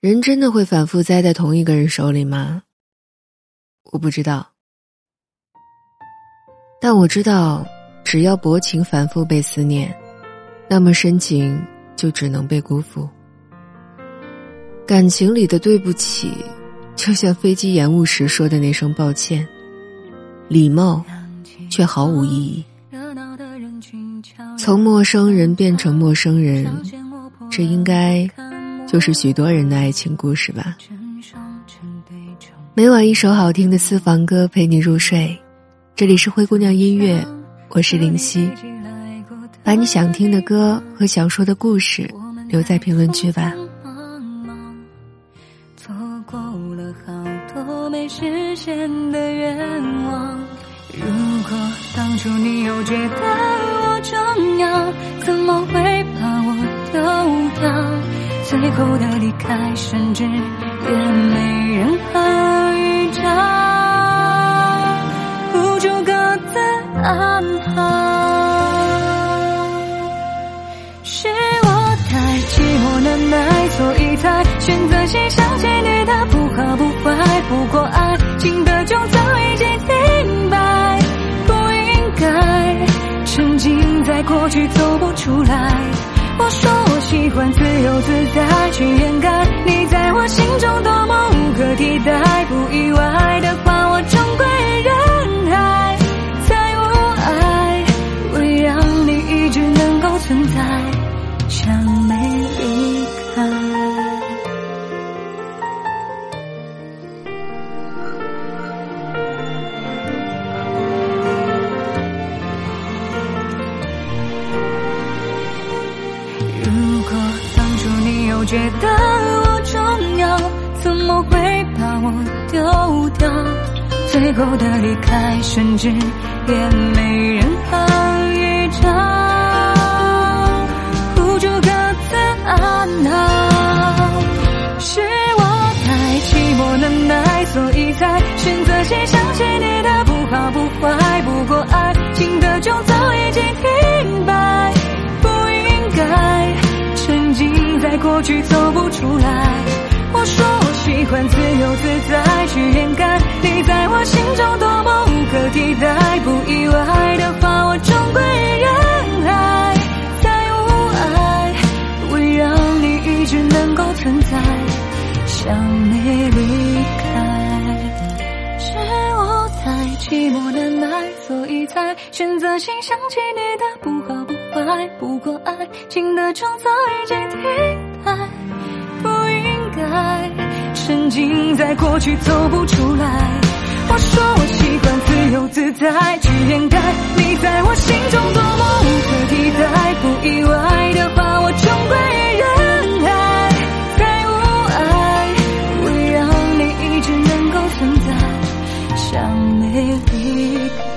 人真的会反复栽在同一个人手里吗？我不知道，但我知道，只要薄情反复被思念，那么深情就只能被辜负。感情里的对不起，就像飞机延误时说的那声抱歉，礼貌却毫无意义。从陌生人变成陌生人，这应该。就是许多人的爱情故事吧。每晚一首好听的私房歌陪你入睡，这里是灰姑娘音乐，我是林夕。把你想听的歌和想说的故事留在评论区吧。错过了好多没实现的愿望，如果当初你又觉得我重要，怎么会把我丢掉？最后的离开，甚至也没任何预兆，不住各自安好。是我太寂寞难耐，所以才选择先想起你的不好不坏。不过爱情的就早已经停摆，不应该沉浸在过去走不出来。我说我喜欢自由自在，如果当初你又觉得我重要，怎么会把我丢掉？最后的离开，甚至也没人好预兆。付出各自安好，是我太寂寞难耐，所以才选择先想起你的不好不坏。不过爱情的钟早已经停浸在过去走不出来。我说我喜欢自由自在，去掩盖你在我心中多么无可替代。不意外的话，我终归人海，再无爱会让你一直能够存在，想你离开。是我太寂寞难耐，所以才选择性想起你的不好不坏。不过爱情的钟早已经停爱不应该沉浸在过去走不出来我说我习惯自由自在去掩盖你在我心中多么无可替代不意外的话我终归于人海再无爱围让你一直能够存在像没离开